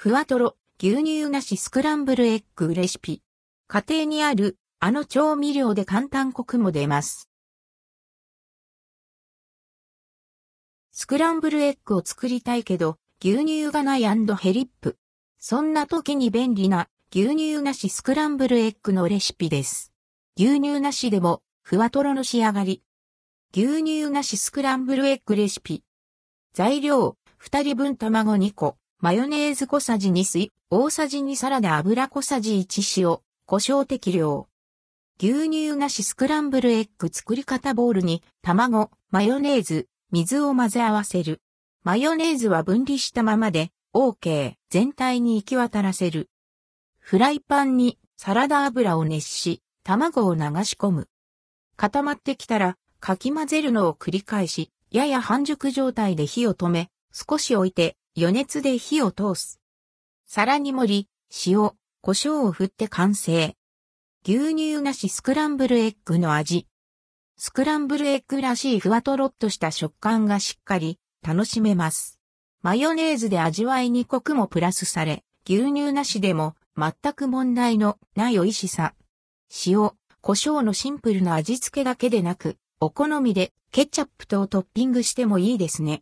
ふわとろ、牛乳なしスクランブルエッグレシピ。家庭にある、あの調味料で簡単コクも出ます。スクランブルエッグを作りたいけど、牛乳がないヘリップ。そんな時に便利な牛乳なしスクランブルエッグのレシピです。牛乳なしでも、ふわとろの仕上がり。牛乳なしスクランブルエッグレシピ。材料、2人分卵2個。マヨネーズ小さじ2水、大さじ2サラダ油小さじ1塩、胡椒適量。牛乳なしスクランブルエッグ作り方ボウルに。卵、マヨネーズ、水を混ぜ合わせる。マヨネーズは分離したままで。OK 全体に行き渡らせる。フライパンに。サラダ油を熱し、卵を流し込む。固まってきたら。かき混ぜるのを繰り返し、やや半熟状態で火を止め、少し置いて。余熱で火を通す。皿に盛り、塩、胡椒を振って完成。牛乳なしスクランブルエッグの味。スクランブルエッグらしいふわとろっとした食感がしっかり楽しめます。マヨネーズで味わいにコクもプラスされ、牛乳なしでも全く問題のない美味しさ。塩、胡椒のシンプルな味付けだけでなく、お好みでケチャップとトッピングしてもいいですね。